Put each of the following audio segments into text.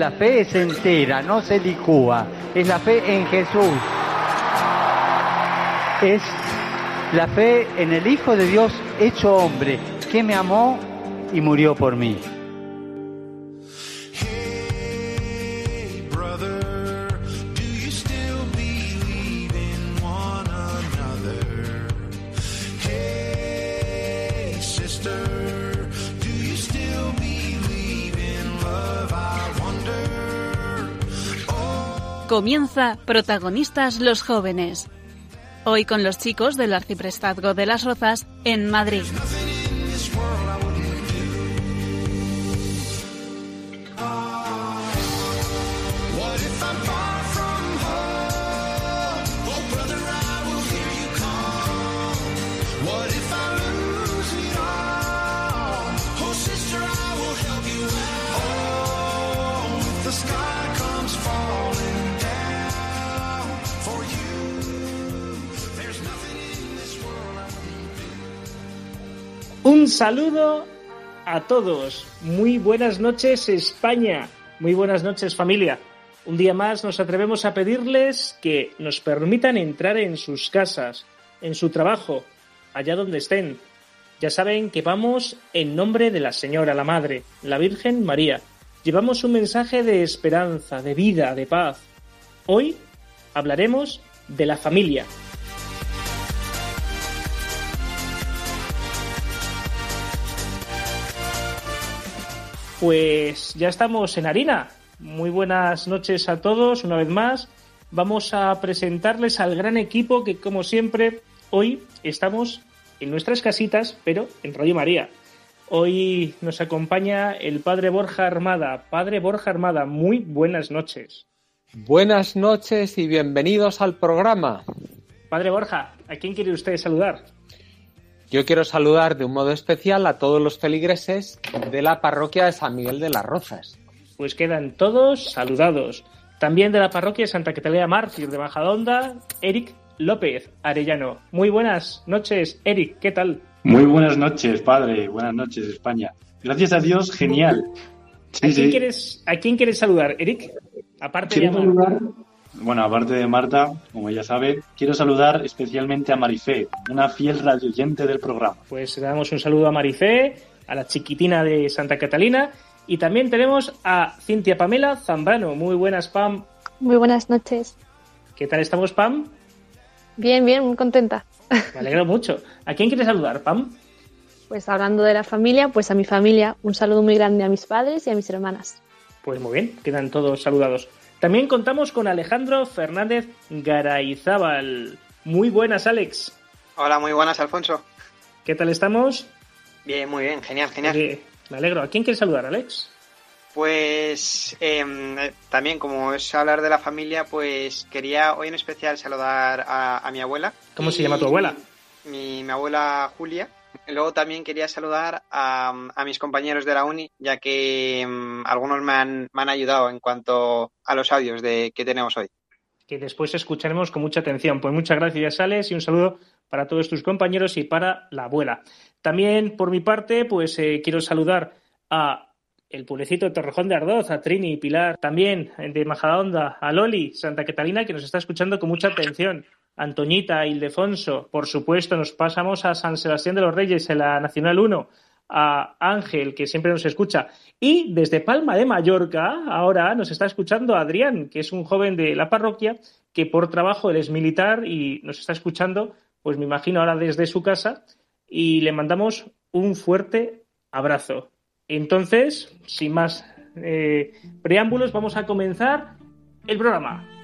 La fe es entera, no se licúa. Es la fe en Jesús. Es la fe en el Hijo de Dios hecho hombre, que me amó y murió por mí. Comienza Protagonistas los Jóvenes. Hoy con los chicos del Arciprestazgo de las Rozas en Madrid. Saludo a todos. Muy buenas noches España. Muy buenas noches familia. Un día más nos atrevemos a pedirles que nos permitan entrar en sus casas, en su trabajo, allá donde estén. Ya saben que vamos en nombre de la Señora, la Madre, la Virgen María. Llevamos un mensaje de esperanza, de vida, de paz. Hoy hablaremos de la familia. Pues ya estamos en harina. Muy buenas noches a todos una vez más. Vamos a presentarles al gran equipo que, como siempre, hoy estamos en nuestras casitas, pero en Radio María. Hoy nos acompaña el padre Borja Armada. Padre Borja Armada, muy buenas noches. Buenas noches y bienvenidos al programa. Padre Borja, ¿a quién quiere usted saludar? Yo quiero saludar de un modo especial a todos los feligreses de la parroquia de San Miguel de las Rozas. Pues quedan todos saludados. También de la parroquia de Santa Catalina Mártir de Majadonda, Eric López Arellano. Muy buenas noches, Eric, ¿qué tal? Muy buenas noches, padre. Buenas noches, España. Gracias a Dios, genial. ¿A, quién Quieres, ¿A quién quieres saludar, Eric? Aparte de saludar bueno, aparte de Marta, como ella sabe, quiero saludar especialmente a Marifé, una fiel radioyente del programa. Pues le damos un saludo a Marifé, a la chiquitina de Santa Catalina y también tenemos a Cintia Pamela Zambrano. Muy buenas, Pam. Muy buenas noches. ¿Qué tal estamos, Pam? Bien, bien, muy contenta. Me alegro mucho. ¿A quién quieres saludar, Pam? Pues hablando de la familia, pues a mi familia, un saludo muy grande a mis padres y a mis hermanas. Pues muy bien, quedan todos saludados. También contamos con Alejandro Fernández Garayzábal. Muy buenas, Alex. Hola, muy buenas, Alfonso. ¿Qué tal estamos? Bien, muy bien, genial, genial. me alegro. ¿A quién quieres saludar, Alex? Pues em, eh, también, como es hablar de la familia, pues quería hoy en especial saludar a, mi abuela. ¿Cómo se llama tu abuela? mi abuela Julia, Luego también quería saludar a, mis compañeros de la uni, ya que mm, algunos me han, ayudado en cuanto a los audios de, que tenemos hoy. Que después escucharemos con mucha atención. Pues muchas gracias, Alex, y un saludo para todos tus compañeros y para la abuela. También, por mi parte, pues eh, quiero saludar a el pueblecito de Torrejón de Ardoz, a Trini y Pilar, también de Majadahonda, a Loli, Santa Catalina, que nos está escuchando con mucha atención. Antoñita, Ildefonso, por supuesto, nos pasamos a San Sebastián de los Reyes en la Nacional 1, a Ángel, que siempre nos escucha, y desde Palma de Mallorca, ahora nos está escuchando Adrián, que es un joven de la parroquia, que por trabajo él es militar y nos está escuchando, pues me imagino ahora desde su casa, y le mandamos un fuerte abrazo. Entonces, sin más eh, preámbulos, vamos a comenzar el programa.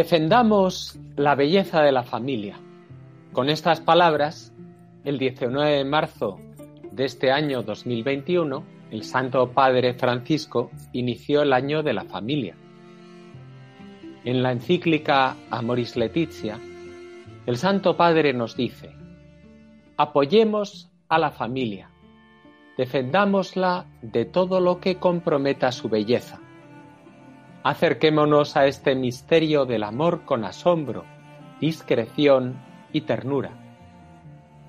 Defendamos la belleza de la familia. Con estas palabras, el 19 de marzo de este año 2021, el Santo Padre Francisco inició el año de la familia. En la encíclica Amoris Laetitia, el Santo Padre nos dice, Apoyemos a la familia. Defendámosla de todo lo que comprometa su belleza. Acerquémonos a este misterio del amor con asombro, discreción y ternura.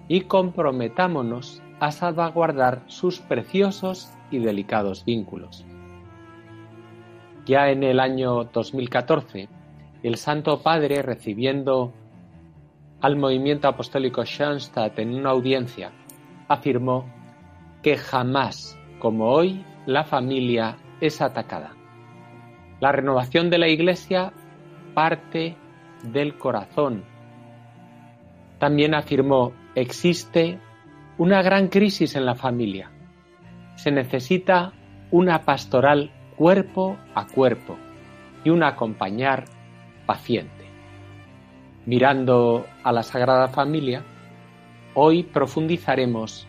Y comprometámonos a salvaguardar sus preciosos y delicados vínculos. Ya en el año 2014, el Santo Padre, recibiendo al movimiento apostólico Schoenstatt en una audiencia, afirmó que jamás, como hoy, la familia es atacada. La renovación de la Iglesia parte del corazón. También afirmó, existe una gran crisis en la familia. Se necesita una pastoral cuerpo a cuerpo y un acompañar paciente. Mirando a la Sagrada Familia, hoy profundizaremos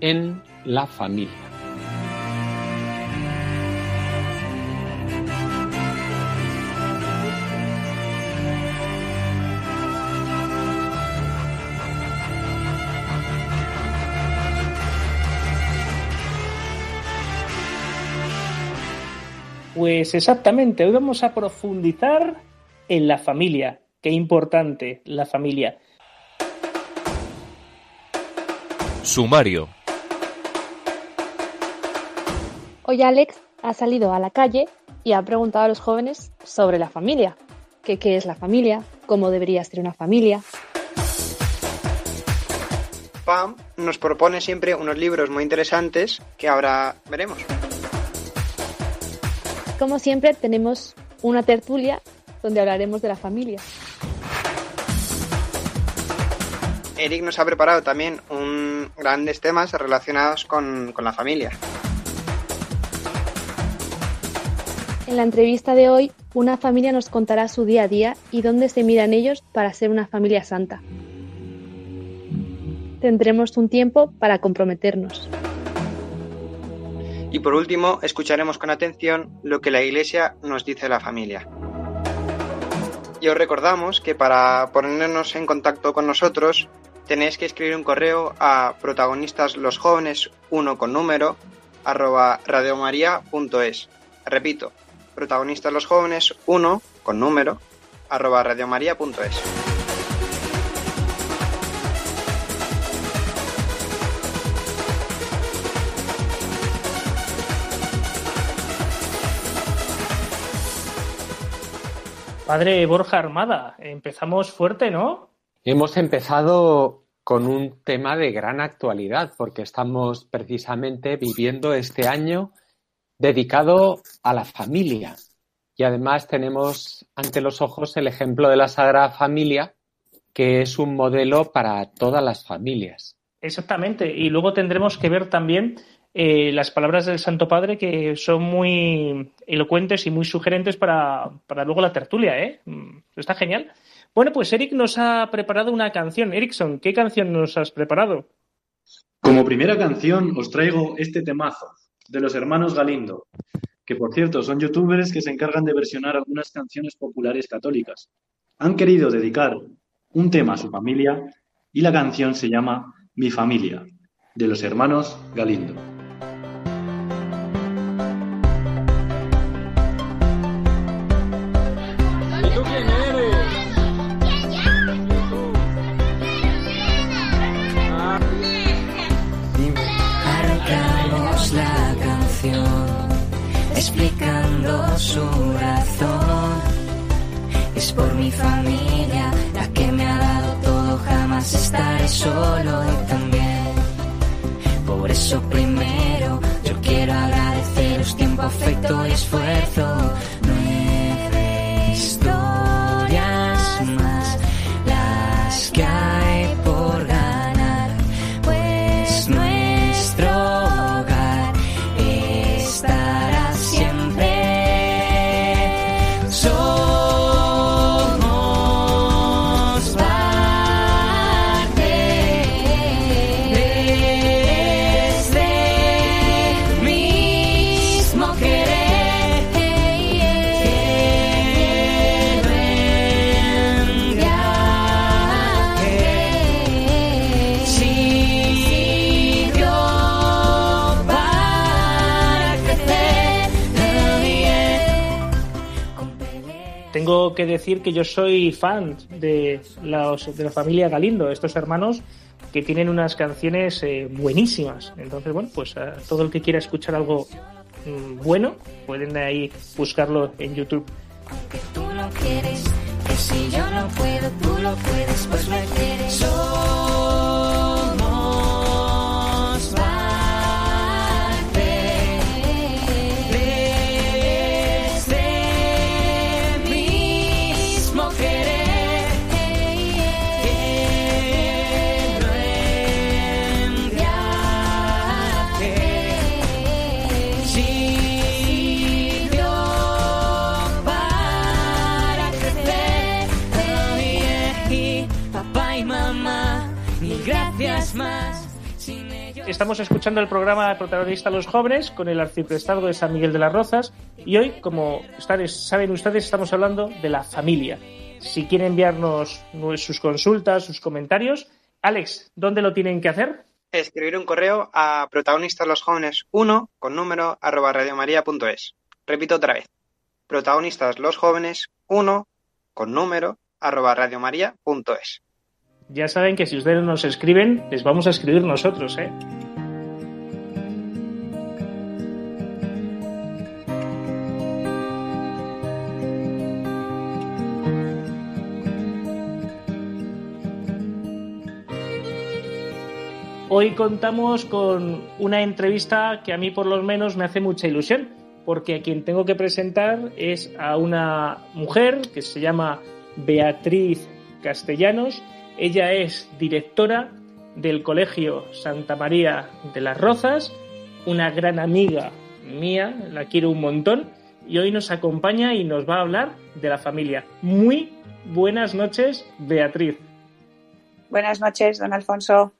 en la familia. Pues exactamente, hoy vamos a profundizar en la familia. Qué importante la familia. Sumario. Hoy Alex ha salido a la calle y ha preguntado a los jóvenes sobre la familia. ¿Qué, qué es la familia? ¿Cómo debería ser una familia? Pam nos propone siempre unos libros muy interesantes que ahora veremos. Como siempre, tenemos una tertulia donde hablaremos de la familia. Eric nos ha preparado también un grandes temas relacionados con, con la familia. En la entrevista de hoy, una familia nos contará su día a día y dónde se miran ellos para ser una familia santa. Tendremos un tiempo para comprometernos. Y por último, escucharemos con atención lo que la Iglesia nos dice de la familia. Y os recordamos que para ponernos en contacto con nosotros tenéis que escribir un correo a protagonistas los jóvenes 1 con número arroba radiomaria.es. Repito, protagonistas los jóvenes 1 con número arroba radiomaria.es. Padre Borja Armada, empezamos fuerte, ¿no? Hemos empezado con un tema de gran actualidad porque estamos precisamente viviendo este año dedicado a la familia. Y además tenemos ante los ojos el ejemplo de la Sagrada Familia, que es un modelo para todas las familias. Exactamente. Y luego tendremos que ver también eh, las palabras del Santo Padre que son muy elocuentes y muy sugerentes para, para luego la tertulia, ¿eh? Mm, está genial. Bueno, pues Eric nos ha preparado una canción. Erickson, ¿qué canción nos has preparado? Como primera canción os traigo este temazo de los hermanos Galindo, que por cierto son youtubers que se encargan de versionar algunas canciones populares católicas. Han querido dedicar un tema a su familia y la canción se llama Mi familia, de los hermanos Galindo. Es por mi familia la que me ha dado todo, jamás estaré solo y también. Por eso primero yo quiero agradeceros tiempo, afecto y esfuerzo. Que decir que yo soy fan de, los, de la familia Galindo, estos hermanos que tienen unas canciones eh, buenísimas. Entonces, bueno, pues a todo el que quiera escuchar algo mm, bueno, pueden ahí buscarlo en YouTube. Mil gracias más. Sin ellos. Estamos escuchando el programa Protagonista Los Jóvenes con el arciprestazgo de San Miguel de las Rozas y hoy, como ustedes saben ustedes, estamos hablando de la familia. Si quieren enviarnos sus consultas, sus comentarios, Alex, ¿dónde lo tienen que hacer? Escribir un correo a protagonistas los jóvenes 1 con número arroba radiomaria.es. Repito otra vez. Protagonistas los jóvenes 1 con número arroba radiomaria.es. Ya saben que si ustedes nos escriben, les vamos a escribir nosotros, ¿eh? Hoy contamos con una entrevista que a mí por lo menos me hace mucha ilusión, porque a quien tengo que presentar es a una mujer que se llama Beatriz Castellanos. Ella es directora del Colegio Santa María de las Rozas, una gran amiga mía, la quiero un montón, y hoy nos acompaña y nos va a hablar de la familia. Muy buenas noches, Beatriz. Buenas noches, don Alfonso.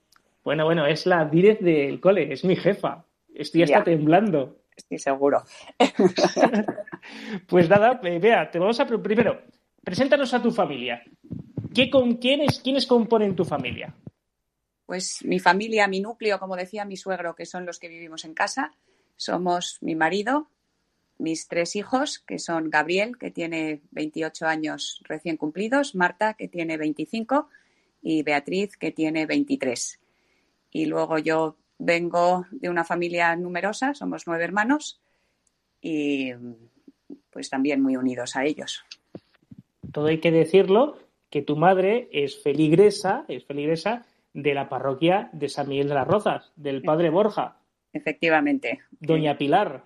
Bueno, bueno, es la direct del cole, es mi jefa. Estoy hasta Ya. temblando. Estoy seguro. Pues nada, eh, Bea, te vamos a primero, preséntanos a tu familia. ¿Qué con quiénes, quiénes componen tu familia? Pues mi familia, mi núcleo, como decía mi suegro, que son los que vivimos en casa, somos mi marido, mis tres hijos, que son Gabriel, que tiene 28 años recién cumplidos, Marta, que tiene 25, y Beatriz, que tiene 23. Y luego yo vengo de una familia numerosa, somos nueve hermanos, y pues también muy unidos a ellos. Todo hay que decirlo que tu madre es feligresa, es feligresa de la parroquia de San Miguel de las Rozas, del padre Borja, Efectivamente. doña Pilar.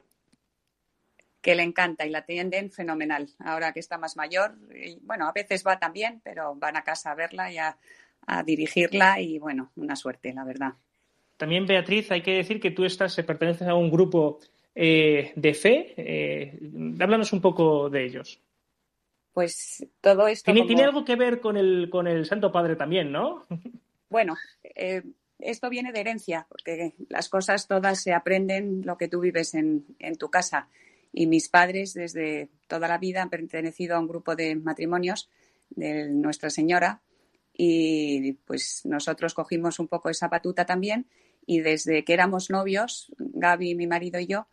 que le encanta y la atienden fenomenal. Ahora que está más mayor, y, bueno, a veces va también, pero van a casa a verla y a, a dirigirla y bueno, una suerte, la verdad. También, Beatriz, hay que decir que tú estás, eh, perteneces a un grupo eh, de fe. eh, háblanos un poco de ellos. Pues todo esto. Tiene, como- tiene algo que ver con el, con el Santo Padre también, ¿no? Bueno, eh, esto viene de herencia, porque las cosas todas se aprenden lo que tú vives en, en tu casa. Y mis padres, desde toda la vida, han pertenecido a un grupo de matrimonios de Nuestra Señora. Y pues nosotros cogimos un poco esa batuta también. Y desde que éramos novios, Gaby, mi marido y yo,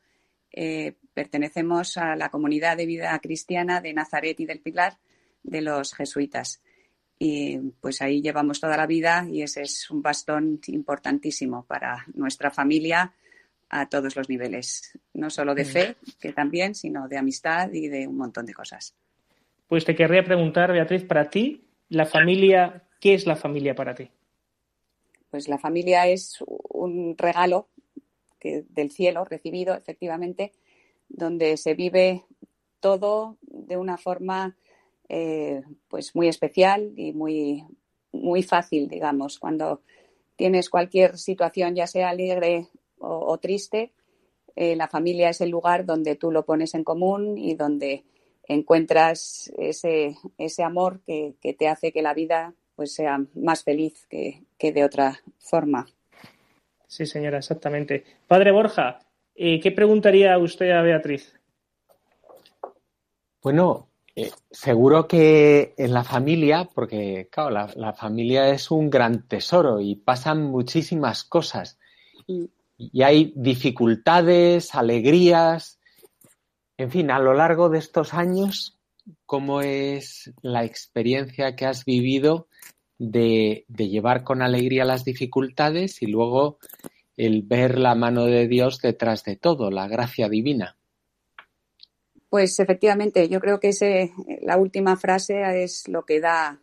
eh, pertenecemos a la comunidad de vida cristiana de Nazaret y del Pilar de los jesuitas y pues ahí llevamos toda la vida y ese es un bastón importantísimo para nuestra familia a todos los niveles, no solo de Mm. fe, que también, sino de amistad y de un montón de cosas. Pues te querría preguntar, Beatriz, para ti, la familia, ¿qué es la familia para ti? Pues la familia es un regalo del cielo recibido, efectivamente, donde se vive todo de una forma eh, pues muy especial y muy, muy fácil, digamos. Cuando tienes cualquier situación, ya sea alegre o, o triste, eh, la familia es el lugar donde tú lo pones en común y donde encuentras ese, ese amor que, que te hace que la vida pues sea más feliz que, que de otra forma. Sí, señora, exactamente. Padre Borja, eh, ¿qué preguntaría usted a Beatriz? Bueno, eh, seguro que en la familia, porque claro, la, la familia es un gran tesoro y pasan muchísimas cosas. Mm. Y hay dificultades, alegrías. En fin, a lo largo de estos años, cómo es la experiencia que has vivido de, llevar con alegría las dificultades y luego el ver la mano de Dios detrás de todo, la gracia divina. Pues efectivamente, yo creo que ese, la última frase es lo que da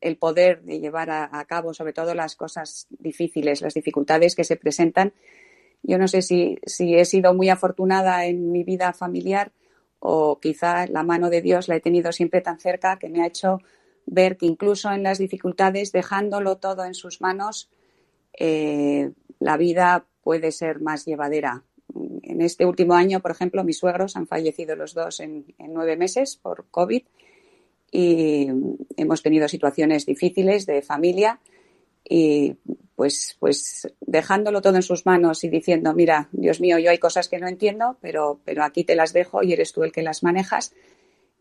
el poder de llevar a, a cabo, sobre todo las cosas difíciles, las dificultades que se presentan. Yo no sé si, si he sido muy afortunada en mi vida familiar o quizá la mano de Dios la he tenido siempre tan cerca que me ha hecho ver que incluso en las dificultades, dejándolo todo en sus manos, eh, la vida puede ser más llevadera. En este último año, por ejemplo, mis suegros han fallecido los dos en, en nueve meses por COVID y hemos tenido situaciones difíciles de familia y pues, pues dejándolo todo en sus manos y diciendo, mira, Dios mío, yo hay cosas que no entiendo, pero, pero aquí te las dejo y eres tú el que las manejas,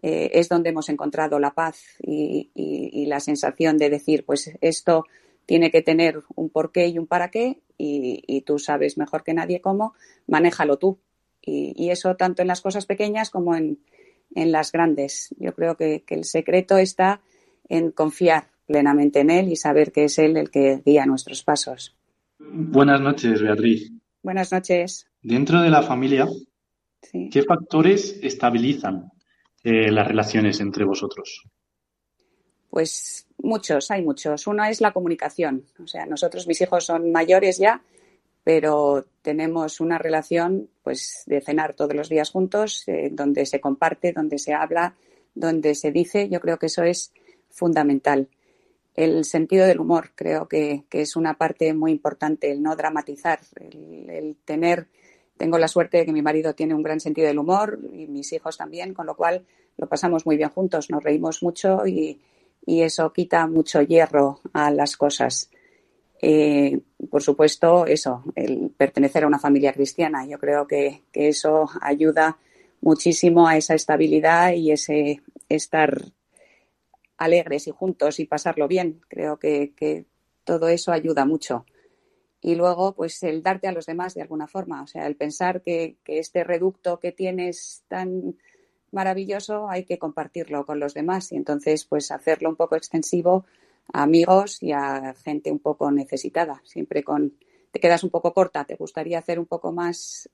eh, es donde hemos encontrado la paz y, y- y la sensación de decir, pues esto tiene que tener un porqué y un para qué y, y tú sabes mejor que nadie cómo, manéjalo tú. Y, eso tanto en las cosas pequeñas como en, en las grandes. Yo creo que, que el secreto está en confiar plenamente en Él y saber que es Él el que guía nuestros pasos. Buenas noches, Beatriz. Buenas noches. Dentro de la familia, Sí. ¿qué factores estabilizan eh, las relaciones entre vosotros? Pues muchos, hay muchos. Uno es la comunicación. O sea, nosotros, mis hijos son mayores ya, pero tenemos una relación pues de cenar todos los días juntos, eh, donde se comparte, donde se habla, donde se dice. Yo creo que eso es fundamental. El sentido del humor creo que, que es una parte muy importante, el no dramatizar, el, el tener, tengo la suerte de que mi marido tiene un gran sentido del humor y mis hijos también, con lo cual lo pasamos muy bien juntos, nos reímos mucho y, eso quita mucho hierro a las cosas. Eh, por supuesto, eso, el pertenecer a una familia cristiana. Yo creo que, eso ayuda muchísimo a esa estabilidad y ese estar alegres y juntos y pasarlo bien. Creo que todo eso ayuda mucho. Y luego, pues el darte a los demás de alguna forma, o sea, el pensar que, este reducto que tienes tan maravilloso hay que compartirlo con los demás y entonces, pues hacerlo un poco extensivo a amigos y a gente un poco necesitada. Siempre con, te quedas un poco corta, te gustaría hacer un poco más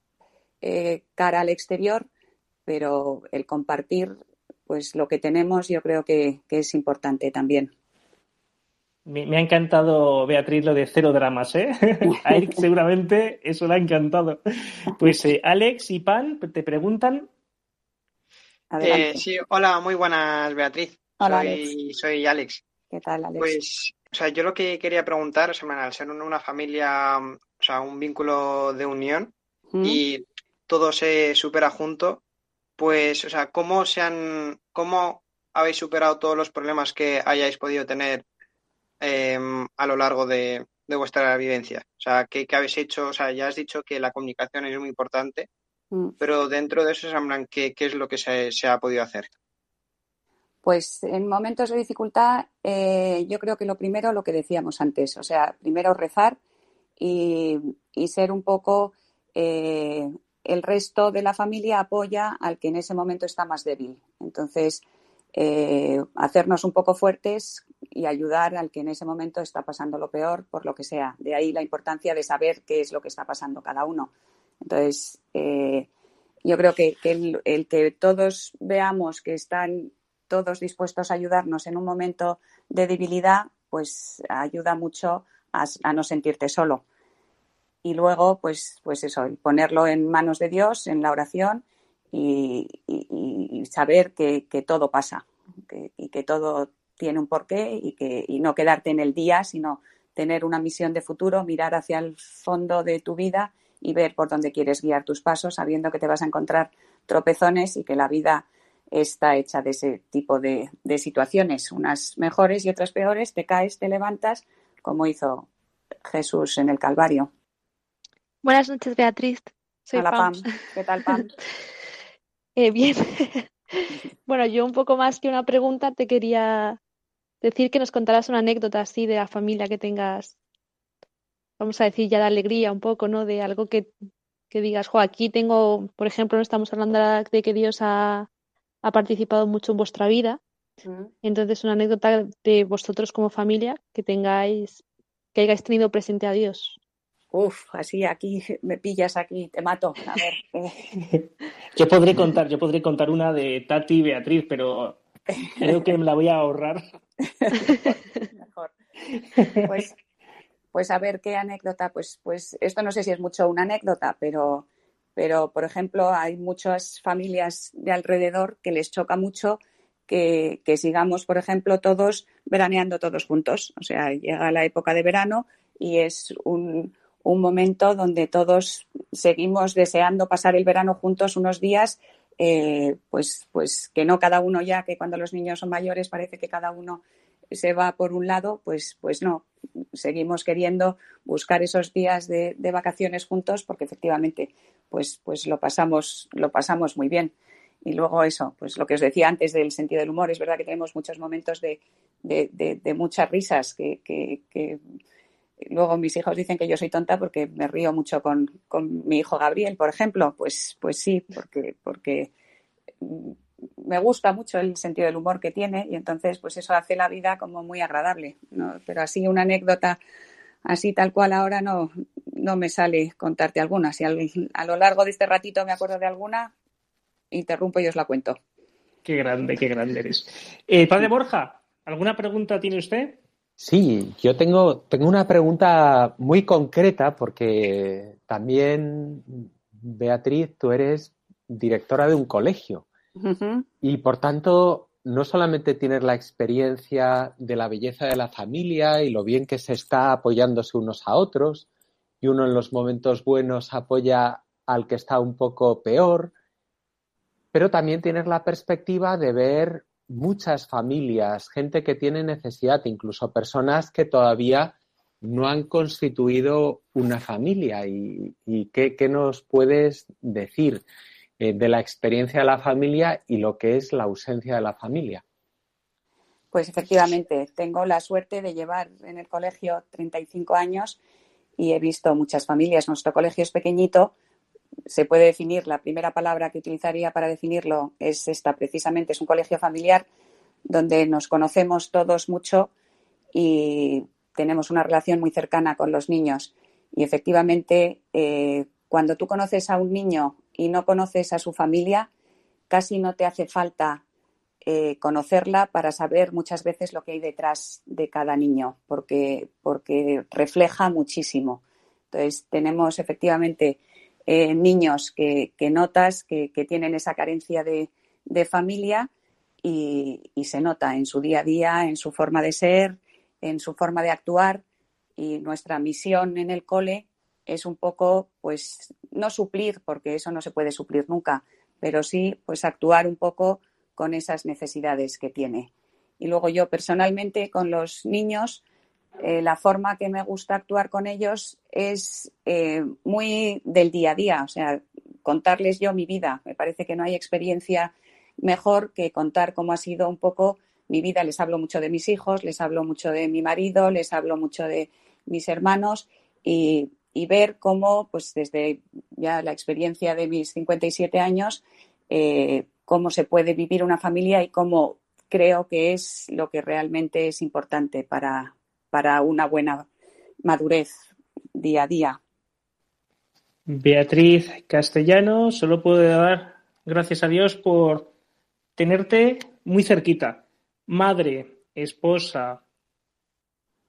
eh, cara al exterior, pero el compartir pues lo que tenemos yo creo que es importante también. Me, me ha encantado, Beatriz, lo de cero dramas, ¿eh? A Eric seguramente eso le ha encantado. Pues eh, Alex y Pan te preguntan. Eh, sí, hola, muy buenas, Beatriz. Hola, soy, soy Alex. ¿Qué tal, Alex? Pues, o sea, yo lo que quería preguntar, o sea, al ser una una familia, o sea, un vínculo de unión ¿Mm? y todo se supera junto, pues, o sea, ¿cómo se han, cómo habéis superado todos los problemas que hayáis podido tener em, a lo largo de, de vuestra vivencia? O sea, ¿qué, qué habéis hecho? O sea, ya has dicho que la comunicación es muy importante, Mm. pero dentro de eso, Samran, ¿qué, qué es lo que se, se ha podido hacer? Pues en momentos de dificultad, eh, yo creo que lo primero, lo que decíamos antes, o sea, primero rezar y, y ser un poco, eh, el resto de la familia apoya al que en ese momento está más débil. Entonces, eh, hacernos un poco fuertes y ayudar al que en ese momento está pasando lo peor, por lo que sea. De ahí la importancia de saber qué es lo que está pasando cada uno. Entonces, eh, yo creo que, el, que todos veamos que están todos dispuestos a ayudarnos en un momento de debilidad, pues ayuda mucho a, no sentirte solo. Y luego, pues, pues eso, ponerlo en manos de Dios, en la oración y, saber que, todo pasa y que todo tiene un porqué y, que, y no quedarte en el día, sino tener una misión de futuro, mirar hacia el fondo de tu vida y ver por dónde quieres guiar tus pasos, sabiendo que te vas a encontrar tropezones y que la vida está hecha de ese tipo de, de situaciones, unas mejores y otras peores, te caes, te levantas, como hizo Jesús en el Calvario. Buenas noches, Beatriz. Soy Hola, Pam. Pam. ¿Qué tal, Pam? Eh, bien. Bueno, yo un poco más que una pregunta te quería decir que nos contaras una anécdota así de la familia que tengas, vamos a decir ya de alegría un poco, ¿no? De algo que, que digas, jo, aquí tengo, por ejemplo, no estamos hablando de que Dios ha, ha participado mucho en vuestra vida. Mm. Entonces, una anécdota de vosotros como familia que tengáis, que hayáis tenido presente a Dios. Uf, así aquí me pillas aquí, te mato. A ver. eh, Yo podré contar, yo podré contar una de Tati y Beatriz, pero creo que me la voy a ahorrar. mejor. Pues, pues a ver qué anécdota, pues, pues esto no sé si es mucho una anécdota, pero, pero por ejemplo hay muchas familias de alrededor que les choca mucho que, que sigamos, por ejemplo, todos veraneando todos juntos. O sea, llega la época de verano y es un, un momento donde todos seguimos deseando pasar el verano juntos unos días, eh, pues, pues que no cada uno ya, que cuando los niños son mayores parece que cada uno se va por un lado, pues, pues no, seguimos queriendo buscar esos días de, de vacaciones juntos porque efectivamente pues, pues lo, pasamos, lo pasamos muy bien. Y luego eso, pues lo que os decía antes del sentido del humor, es verdad que tenemos muchos momentos de, de, de- muchas risas que- que luego mis hijos dicen que yo soy tonta porque me río mucho con, con mi hijo Gabriel, por ejemplo. Pues, pues sí, porque, porque mm, me gusta mucho el sentido del humor que tiene y entonces pues eso hace la vida como muy agradable. ¿no? Pero así una anécdota así tal cual ahora no, no me sale contarte alguna. Si al- a lo largo de este ratito me acuerdo de alguna, interrumpo y os la cuento. Qué grande, qué grande eres. Eh, padre Borja, ¿alguna pregunta tiene usted? Sí, yo tengo, tengo una pregunta muy concreta porque también, Beatriz, tú eres directora de un colegio. Y por tanto no solamente tienes la experiencia de la belleza de la familia y lo bien que se está apoyándose unos a otros y uno en los momentos buenos apoya al que está un poco peor, pero también tienes la perspectiva de ver muchas familias, gente que tiene necesidad, incluso personas que todavía no han constituido una familia. ¿Y, qué, qué nos puedes decir eh, de la experiencia de la familia y lo que es la ausencia de la familia? Pues efectivamente, tengo la suerte de llevar en el colegio 35 años y he visto muchas familias. Nuestro colegio es pequeñito. Se puede definir, la primera palabra que utilizaría para definirlo es esta, precisamente, es un colegio familiar donde nos conocemos todos mucho y tenemos una relación muy cercana con los niños. Y efectivamente, eh, cuando tú conoces a un niño y no conoces a su familia, casi no te hace falta eh, conocerla para saber muchas veces lo que hay detrás de cada niño, porque, porque refleja muchísimo. Entonces, tenemos efectivamente eh, niños que, notas que, que tienen esa carencia de, de familia y, y se nota en su día a día, en su forma de ser, en su forma de actuar. Y nuestra misión en el cole es un poco, pues, no suplir, porque eso no se puede suplir nunca, pero sí, pues, actuar un poco con esas necesidades que tiene. Y luego yo personalmente con los niños, eh, la forma que me gusta actuar con ellos es eh, muy del día a día, o sea, contarles yo mi vida. Me parece que no hay experiencia mejor que contar cómo ha sido un poco mi vida. Les hablo mucho de mis hijos, les hablo mucho de mi marido, les hablo mucho de mis hermanos y, ver cómo, pues desde ya la experiencia de mis 57 años, eh, cómo se puede vivir una familia y cómo creo que es lo que realmente es importante para, para una buena madurez día a día. Beatriz Castellano, solo puedo dar gracias a Dios por tenerte muy cerquita. Madre, esposa,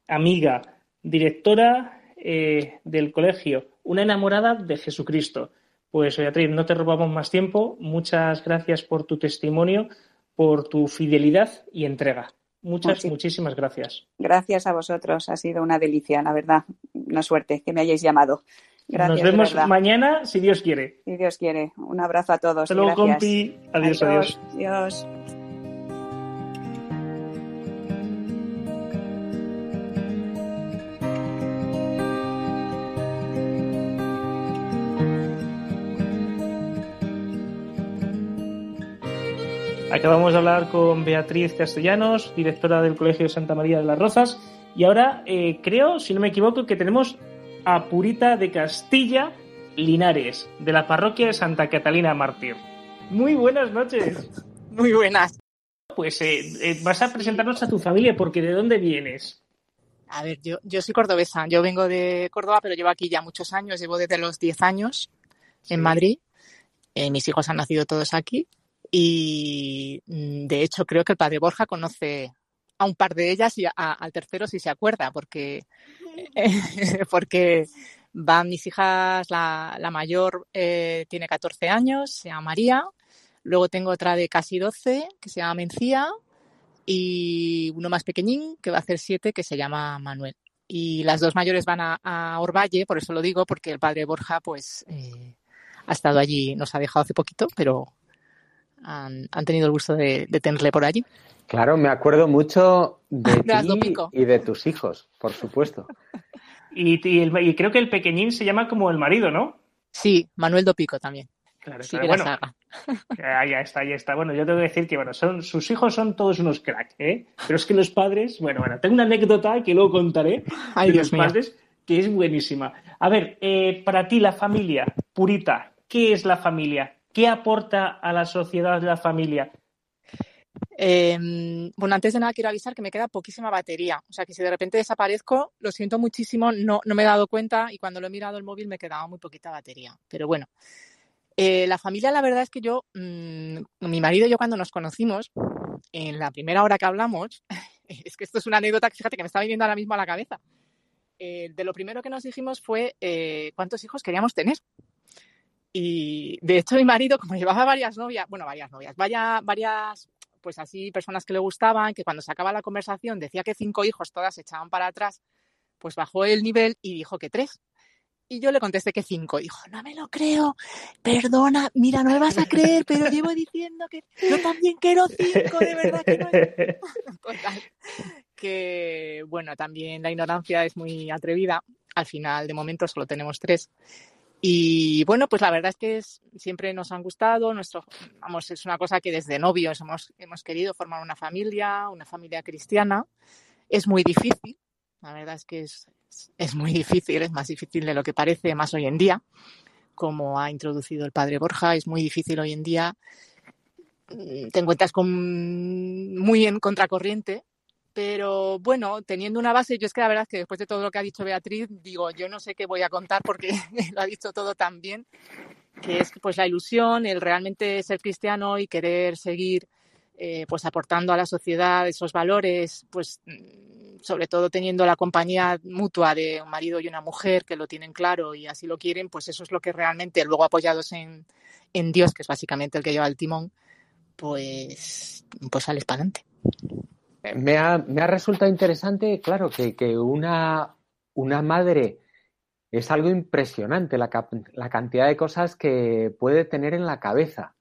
amiga, directora eh, del colegio, una enamorada de Jesucristo. Pues Beatriz, no te robamos más tiempo. Muchas gracias por tu testimonio, por tu fidelidad y entrega. Muchas, Muchi- muchísimas gracias. Gracias a vosotros, ha sido una delicia, la verdad. Una suerte que me hayáis llamado. Gracias, Nos vemos mañana, si Dios quiere. Si Dios quiere. Un abrazo a todos. Hasta luego, compi. Adiós, adiós. Adiós. Acabamos de hablar con Beatriz Castellanos, directora del Colegio de Santa María de las Rozas, y ahora eh, creo, si no me equivoco, que tenemos a Purita de Castilla Linares, de la parroquia de Santa Catalina Mártir. Muy buenas noches. Muy buenas. Pues eh, eh, vas a presentarnos a tu familia, porque ¿de dónde vienes? A ver, yo, yo soy cordobesa. Yo vengo de Córdoba, pero llevo aquí ya muchos años. Llevo desde los 10 años en Madrid. Mis hijos han nacido todos aquí. Y mm, de hecho, creo que el padre Borja conoce a un par de ellas y a- al tercero si se acuerda, porque, porque van mis hijas, la, la mayor eh, tiene 14 años, se llama María. Luego tengo otra de casi 12, que se llama Mencía. Y uno más pequeñín, que va a hacer 7, que se llama Manuel. Y las dos mayores van a, Orvalle, por eso lo digo, porque el padre Borja, pues, eh, ha estado allí, nos ha dejado hace poquito, pero han, han tenido el gusto de, de tenerle por allí. Claro, me acuerdo mucho de ti y de tus hijos, por supuesto. Y, y el- y creo que el pequeñín se llama como el marido, ¿no? Sí, Manuel Dopico también. Claro, Sigue claro. la Bueno, saga. Ah, ya está, ya está. Bueno, yo tengo que decir que bueno, son, sus hijos son todos unos crack, ¿eh? Pero es que los padres, bueno, bueno, tengo una anécdota que luego contaré Ay, de Dios los mío. padres que es buenísima. A ver, eh, para ti la familia, Purita, ¿qué es la familia? ¿Qué aporta a la sociedad la familia? Eh, bueno, antes de nada quiero avisar que me queda poquísima batería. O sea que si de repente desaparezco, lo siento muchísimo, no, no me he dado cuenta y cuando lo he mirado el móvil me quedaba muy poquita batería. Pero bueno, Eh, la familia, la verdad es que yo, mm, mi marido y yo cuando nos conocimos, en la primera hora que hablamos, es que esto es una anécdota que fíjate que me está viniendo ahora mismo a la cabeza. Eh, de lo primero que nos dijimos fue eh, cuántos hijos queríamos tener. Y de hecho mi marido, como llevaba varias novias, bueno, varias novias, vaya, varias, pues así, personas que le gustaban, que cuando se acaba la conversación decía que cinco hijos todas se echaban para atrás, pues bajó el nivel y dijo que tres. Y yo le contesté que cinco. Dijo, no me lo creo, perdona, mira, no me vas a creer, pero llevo diciendo que yo también quiero cinco, de verdad que no. Total, que bueno, también la ignorancia es muy atrevida. Al final, de momento, solo tenemos tres. Y bueno, pues la verdad es que es- siempre nos han gustado. Nuestro, vamos, es una cosa que desde novios hemos, hemos querido formar una familia, una familia cristiana. Es muy difícil, la verdad es que es, es muy difícil, es más difícil de lo que parece, más hoy en día, como ha introducido el padre Borja, es muy difícil hoy en día. Mm, Te encuentras con muy en contracorriente, pero bueno, teniendo una base, yo es que la verdad es que después de todo lo que ha dicho Beatriz, digo, yo no sé qué voy a contar porque lo ha dicho todo tan bien, que es pues la ilusión, el realmente ser cristiano y querer seguir eh, pues aportando a la sociedad esos valores, pues mm, sobre todo teniendo la compañía mutua de un marido y una mujer que lo tienen claro y así lo quieren, pues eso es lo que realmente, luego apoyados en, en Dios, que es básicamente el que lleva el timón, pues, pues sales para adelante. Me ha, me ha resultado interesante, claro, que, que una, una madre es algo impresionante, la, la cantidad de cosas que puede tener en la cabeza.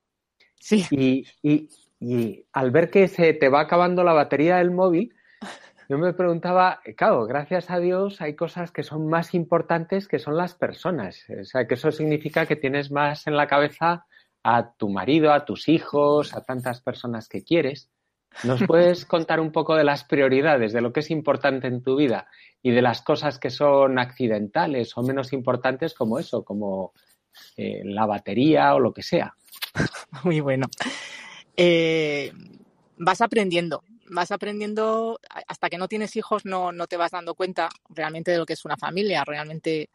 Sí. Y, y- y al ver que se te va acabando la batería del móvil, yo me preguntaba, claro, gracias a Dios hay cosas que son más importantes que son las personas. O sea, que eso significa que tienes más en la cabeza a tu marido, a tus hijos, a tantas personas que quieres. ¿Nos puedes contar un poco de las prioridades, de lo que es importante en tu vida y de las cosas que son accidentales o menos importantes como eso, como eh, la batería o lo que sea? Muy bueno. Eh, vas aprendiendo, vas aprendiendo hasta que no tienes hijos, no, no te vas dando cuenta realmente de lo que es una familia. Realmente,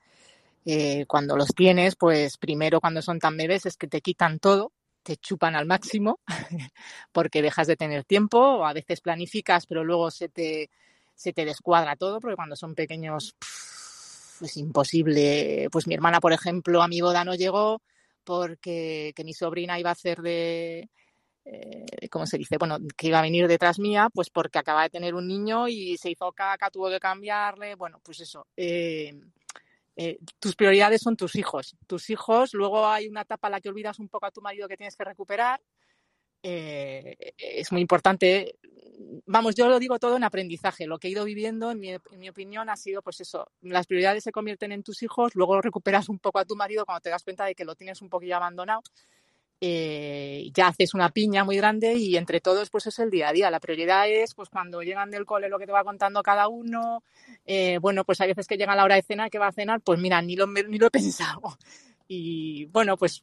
eh, cuando los tienes, pues primero cuando son tan bebés es que te quitan todo, te chupan al máximo, porque dejas de tener tiempo, o a veces planificas, pero luego se te, se te descuadra todo, porque cuando son pequeños es imposible. Pues mi hermana, por ejemplo, a mi boda no llegó porque que mi sobrina iba a hacer de, eh, ¿cómo se dice? Bueno, que iba a venir detrás mía, pues porque acaba de tener un niño y se hizo caca, tuvo que cambiarle, bueno, pues eso. eh, eh, tus prioridades son tus hijos. Tus hijos, luego hay una etapa en la que olvidas un poco a tu marido que tienes que recuperar. Eh, es muy importante. Vamos, yo lo digo todo en aprendizaje. Lo que he ido viviendo, en mi, en mi opinión, ha sido pues eso. Las prioridades se convierten en tus hijos, luego recuperas un poco a tu marido cuando te das cuenta de que lo tienes un poquillo abandonado eh, ya haces una piña muy grande y entre todos pues es el día a día. La prioridad es pues cuando llegan del cole lo que te va contando cada uno. Eh, bueno, pues hay veces que llega la hora de cena que va a cenar, pues mira, ni lo, ni lo he pensado. Y bueno, pues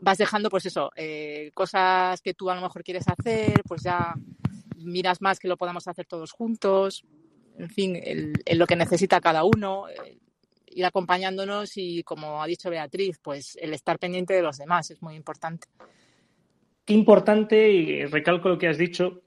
vas dejando, pues eso, eh, cosas que tú a lo mejor quieres hacer, pues ya miras más que lo podamos hacer todos juntos, en fin, el, el lo que necesita cada uno, ir acompañándonos y, como ha dicho Beatriz, pues el estar pendiente de los demás es muy importante. Qué importante, y recalco lo que has dicho,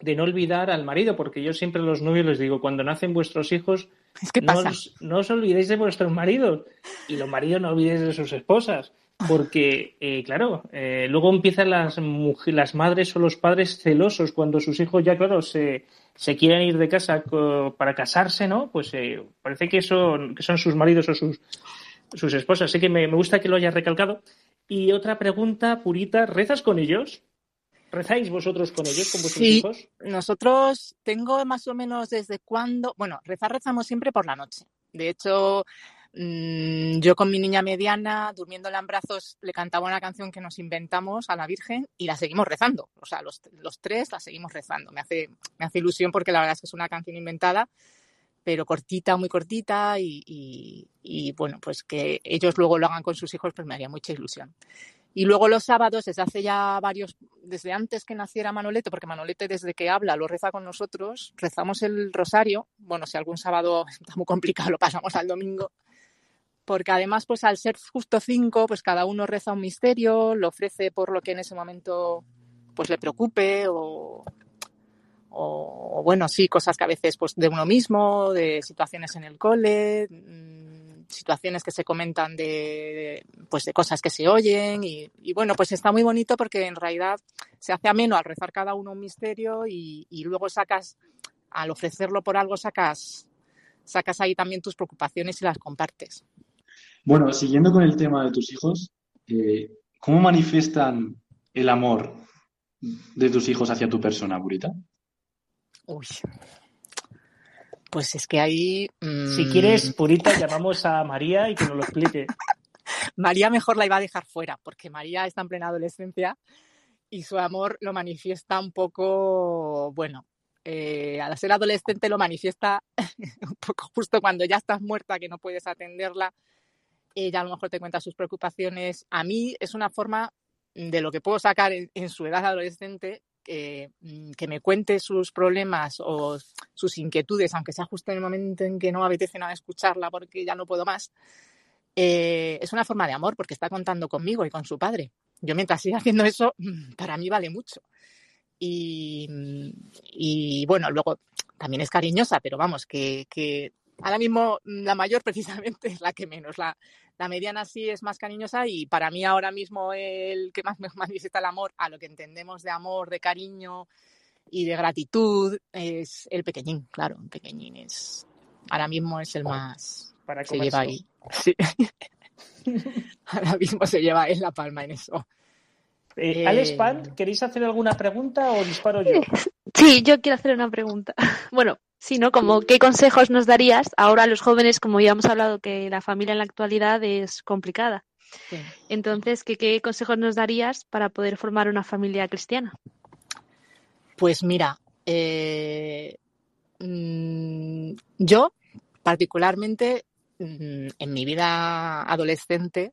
de no olvidar al marido, porque yo siempre a los novios les digo, cuando nacen vuestros hijos, no os, no os olvidéis de vuestros maridos y los maridos no olvidéis de sus esposas, porque, eh, claro, eh, luego empiezan las, las madres o los padres celosos cuando sus hijos ya, claro, se, se quieren ir de casa para casarse, ¿no? Pues eh, parece que son, que son sus maridos o sus, sus esposas. Así que me, me gusta que lo hayas recalcado. Y otra pregunta, Purita, ¿rezas con ellos? ¿Rezáis vosotros con ellos, con vuestros Sí, hijos? nosotros tengo más o menos desde cuándo, bueno, rezar rezamos siempre por la noche. De hecho, yo con mi niña mediana, durmiéndola en brazos, le cantaba una canción que nos inventamos a la Virgen y la seguimos rezando. O sea, los, los tres la seguimos rezando. Me hace, me hace ilusión porque la verdad es que es una canción inventada, pero cortita, muy cortita y, y- y, bueno, pues que ellos luego lo hagan con sus hijos, pues me haría mucha ilusión. Y luego los sábados, desde hace ya varios, desde antes que naciera Manolete, porque Manolete desde que habla lo reza con nosotros, rezamos el rosario. Bueno, si algún sábado está muy complicado, lo pasamos al domingo. Porque además, pues al ser justo cinco, pues cada uno reza un misterio, lo ofrece por lo que en ese momento pues le preocupe o, bueno, sí, cosas que a veces pues de uno mismo, de situaciones en el cole, mm, situaciones que se comentan de, pues de cosas que se oyen y, y bueno, pues está muy bonito porque en realidad se hace ameno al rezar cada uno un misterio y, y luego sacas, al ofrecerlo por algo, sacas, sacas ahí también tus preocupaciones y las compartes. Bueno, siguiendo con el tema de tus hijos, eh, ¿cómo manifiestan el amor de tus hijos hacia tu persona, Purita? Uy. Pues es que ahí. Si mm, quieres, Purita, llamamos a María y que nos lo explique. María mejor la iba a dejar fuera, porque María está en plena adolescencia y su amor lo manifiesta un poco, bueno, eh, al ser adolescente lo manifiesta un poco justo cuando ya estás muerta, que no puedes atenderla. Ella a lo mejor te cuenta sus preocupaciones. A mí es una forma de lo que puedo sacar en, su edad adolescente, mm, que me cuente sus problemas o sus inquietudes, aunque sea justo en el momento en que no me apetece nada escucharla porque ya no puedo más. Eh, es una forma de amor porque está contando conmigo y con su padre. Yo mientras siga haciendo eso, mm, para mí vale mucho. Y, mm, y, bueno, luego también es cariñosa, pero vamos, que, que ahora mismo mm, la mayor precisamente es la que menos. La, la mediana sí es más cariñosa y para mí ahora mismo el que más me manifiesta el amor, a lo que entendemos de amor, de cariño y de gratitud, es el pequeñín, claro, el pequeñín es, ahora mismo es el más, Para se lleva ahí. Sí. ahora mismo se lleva él la palma en eso. Eh, Eh, Alex Pan, ¿queréis hacer alguna pregunta o disparo yo? Sí, yo quiero hacer una pregunta. Bueno, sí, ¿no? Como, ¿qué consejos nos darías ahora a los jóvenes, como ya hemos hablado, que la familia en la actualidad es complicada? Sí. Entonces, ¿qué, qué consejos nos darías para poder formar una familia cristiana? Pues mira, eh, mm, yo particularmente mm, en mi vida adolescente,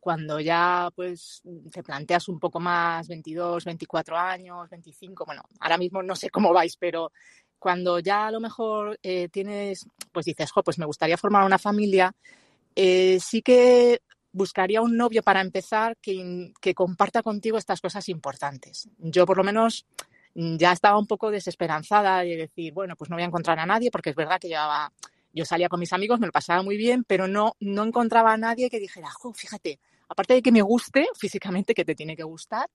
cuando ya pues te planteas un poco más, 22, 24 años, 25, bueno, ahora mismo no sé cómo vais, pero cuando ya a lo mejor eh, tienes, pues dices, jo, pues me gustaría formar una familia, eh, sí que buscaría un novio para empezar que, que comparta contigo estas cosas importantes. Yo por lo menos mm, ya estaba un poco desesperanzada de decir, bueno, pues no voy a encontrar a nadie, porque es verdad que llevaba, yo salía con mis amigos, me lo pasaba muy bien, pero no, no encontraba a nadie que dijera, jo, fíjate, aparte de que me guste físicamente, que te tiene que gustar,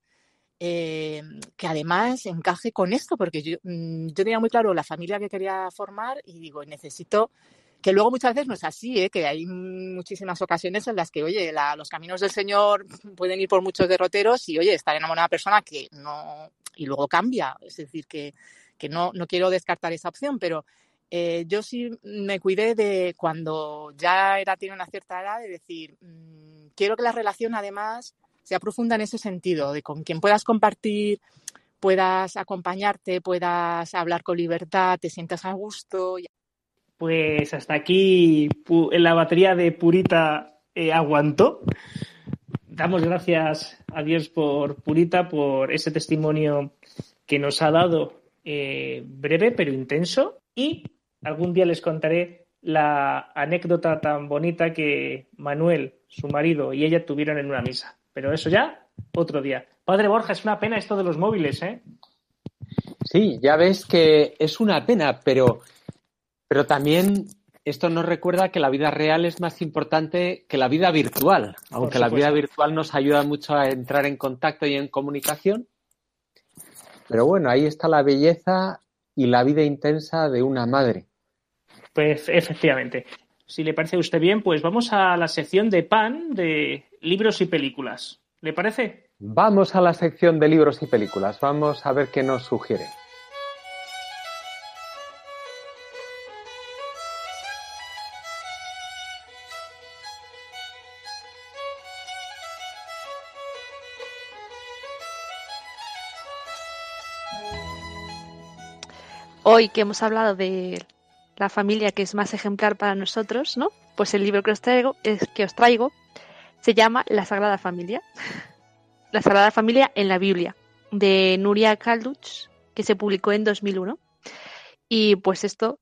eh, que además encaje con esto, porque yo, mm, yo tenía muy claro la familia que quería formar y digo, necesito que luego muchas veces no es así, ¿eh? que hay muchísimas ocasiones en las que, oye, la- los caminos del Señor pueden ir por muchos derroteros y, oye, estar enamorada de una persona que no, y luego cambia, es decir, que, que no, no quiero descartar esa opción, pero eh, yo sí me cuidé de cuando ya era, tiene una cierta edad, de decir, mm, quiero que la relación además sea profunda en ese sentido, de con quien puedas compartir, puedas acompañarte, puedas hablar con libertad, te sientas a gusto. Pues hasta aquí pu- la batería de Purita eh, aguantó. damos gracias a Dios por Purita, por ese testimonio que nos ha dado eh, breve pero intenso y algún día les contaré la anécdota tan bonita que Manuel, su marido y ella tuvieron en una misa. Pero eso ya otro día. Padre Borja, es una pena esto de los móviles, ¿eh? Sí, ya ves que es una pena, pero, pero también esto nos recuerda que la vida real es más importante que la vida virtual, aunque la vida virtual nos ayuda mucho a entrar en contacto y en comunicación. Pero bueno, ahí está la belleza y la vida intensa de una madre. Pues efectivamente. Si le parece a usted bien, pues vamos a la sección de pan de libros y películas. ¿Le parece? Vamos a la sección de libros y películas. Vamos a ver qué nos sugiere. Hoy que hemos hablado de la familia que es más ejemplar para nosotros, ¿no? Pues el libro que os traigo, es, que os traigo se llama La Sagrada Familia. La Sagrada Familia en la Biblia, de Nuria Kalduch, que se publicó en 2001. Y pues esto,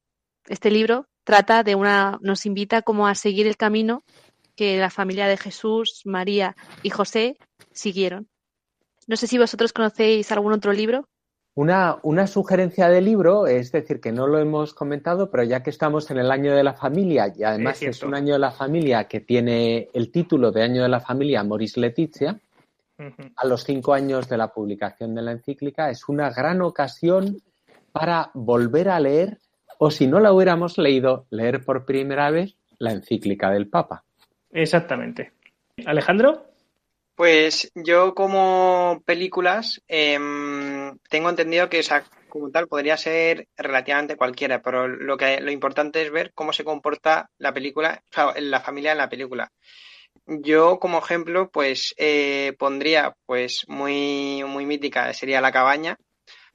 este libro trata de una, nos invita como a seguir el camino que la familia de Jesús, María y José siguieron. No sé si vosotros conocéis algún otro libro una, una, sugerencia de libro, es decir, que no lo hemos comentado, pero ya que estamos en el año de la familia y además es, un año de la familia que tiene el título de año de la familia Moris Letizia, uh -huh. a los cinco años de la publicación de la encíclica, es una gran ocasión para volver a leer, o si no la hubiéramos leído, leer por primera vez la encíclica del Papa. Exactamente. Alejandro. Pues yo como películas eh, tengo entendido que o sea, como tal podría ser relativamente cualquiera, pero lo que lo importante es ver cómo se comporta la película, o sea, la familia en la película. Yo como ejemplo pues eh, pondría pues muy muy mítica sería la cabaña,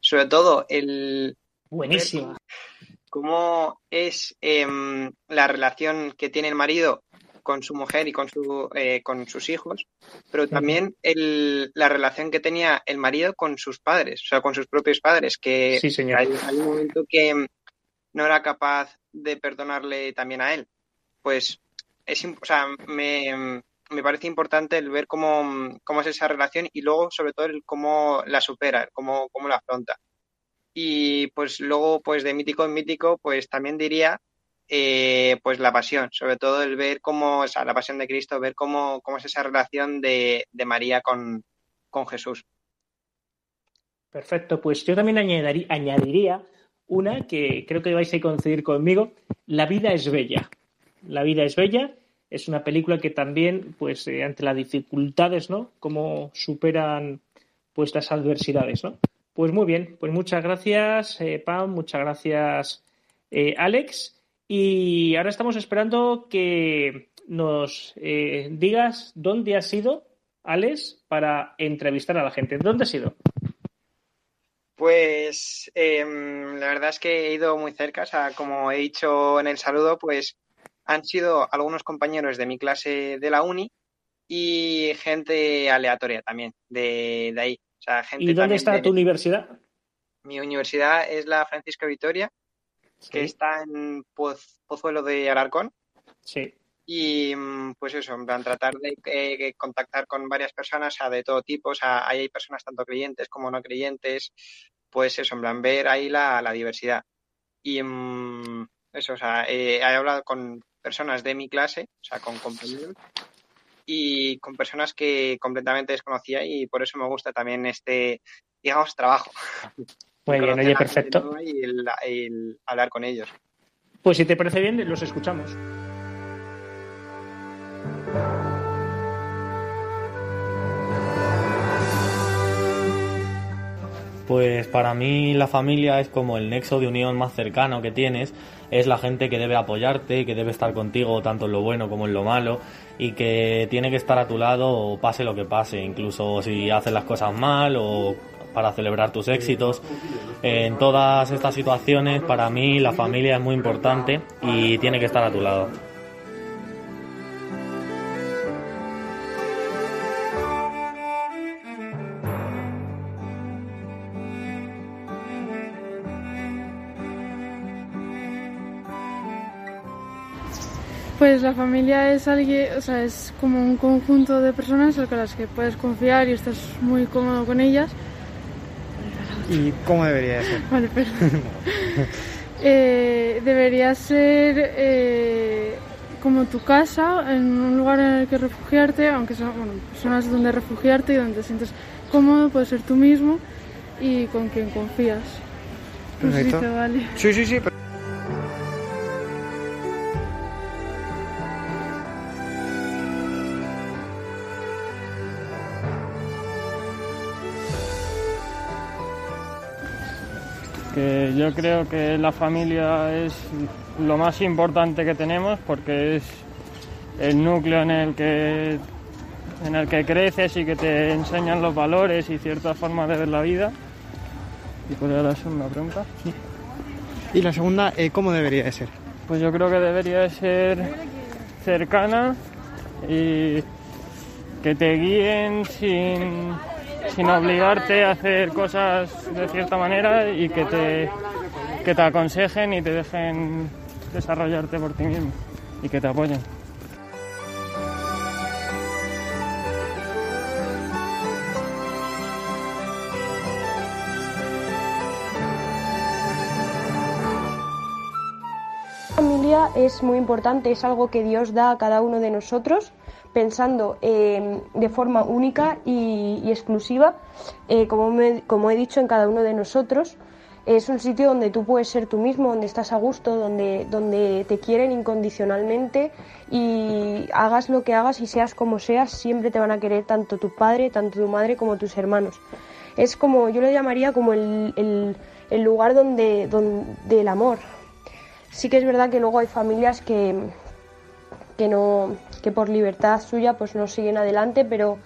sobre todo el buenísimo cómo es eh, la relación que tiene el marido con su mujer y con, su, eh, con sus hijos, pero también el, la relación que tenía el marido con sus padres, o sea, con sus propios padres, que sí, señor. Hay, hay, un momento que no era capaz de perdonarle también a él. Pues es, o sea, me, me parece importante el ver cómo, cómo, es esa relación y luego, sobre todo, el cómo la supera, cómo, cómo la afronta. Y pues luego, pues de mítico en mítico, pues también diría eh, pues la pasión, sobre todo el ver cómo, o sea, la pasión de Cristo, ver cómo, cómo es esa relación de, de María con, con, Jesús. Perfecto, pues yo también añadiría, añadiría una que creo que vais a coincidir conmigo, La vida es bella. La vida es bella es una película que también, pues, eh, ante las dificultades, ¿no? Cómo superan, pues, las adversidades, ¿no? Pues muy bien, pues muchas gracias, eh, Pam, muchas gracias, Alex. Y ahora estamos esperando que nos eh, digas dónde has ido, Alex, para entrevistar a la gente. ¿Dónde has ido? Pues eh, la verdad es que he ido muy cerca, o sea, como he dicho en el saludo, pues han sido algunos compañeros de mi clase de la uni y gente aleatoria también de, de ahí. O sea, gente ¿Y dónde está de... tu universidad? Mi universidad es la Francisca Vitoria, sí. que está en Poz, Pozuelo de Alarcón. Sí. Y pues eso, en plan, tratar de eh, contactar con varias personas, o sea, de todo tipo, o sea, ahí hay personas tanto creyentes como no creyentes, pues eso, en plan, ver ahí la, la diversidad. Y um, eso, o sea, eh, he hablado con personas de mi clase, o sea, con compañeros, y con personas que completamente desconocía y por eso me gusta también este, digamos, trabajo. Muy bien, oye, perfecto. Y el, el hablar con ellos. Pues si te parece bien, los escuchamos. Pues para mí la familia es como el nexo de unión más cercano que tienes, es la gente que debe apoyarte, que debe estar contigo tanto en lo bueno como en lo malo y que tiene que estar a tu lado pase lo que pase, incluso si haces las cosas mal o para celebrar tus éxitos. En todas estas situaciones, para mí, la familia es muy importante y tiene que estar a tu lado. Pues la familia es alguien, o sea, es como un conjunto de personas en las que puedes confiar y estás muy cómodo con ellas ¿Y cómo debería ser? Vale, perdón. Eh, debería ser eh, como tu casa, en un lugar en el que refugiarte, aunque son bueno, personas donde refugiarte y donde te sientes cómodo, puedes ser tú mismo y con quien confías. Si Perfecto. te vale. Sí, sí, sí. Yo creo que la familia es lo más importante que tenemos porque es el núcleo en el que en el que creces y que te enseñan los valores y ciertas formas de ver la vida. Y por ahora es una pregunta. Y la segunda, eh, ¿cómo debería de ser? Pues yo creo que debería de ser cercana y que te guíen sin, sin obligarte a hacer cosas de cierta manera y que te, que te aconsejen y te dejen desarrollarte por ti mismo y que te apoyen. La familia es muy importante, es algo que Dios da a cada uno de nosotros, pensando eh, de forma única y, y exclusiva, eh, como, me- como he dicho, en cada uno de nosotros. Es un sitio donde tú puedes ser tú mismo, donde estás a gusto, donde, donde te quieren incondicionalmente y hagas lo que hagas y seas como seas, siempre te van a querer tanto tu padre, tanto tu madre como tus hermanos. Es como, yo lo llamaría como el, el- el lugar donde, donde el amor, sí que es verdad que luego hay familias que, que no que por libertad suya pues no siguen adelante pero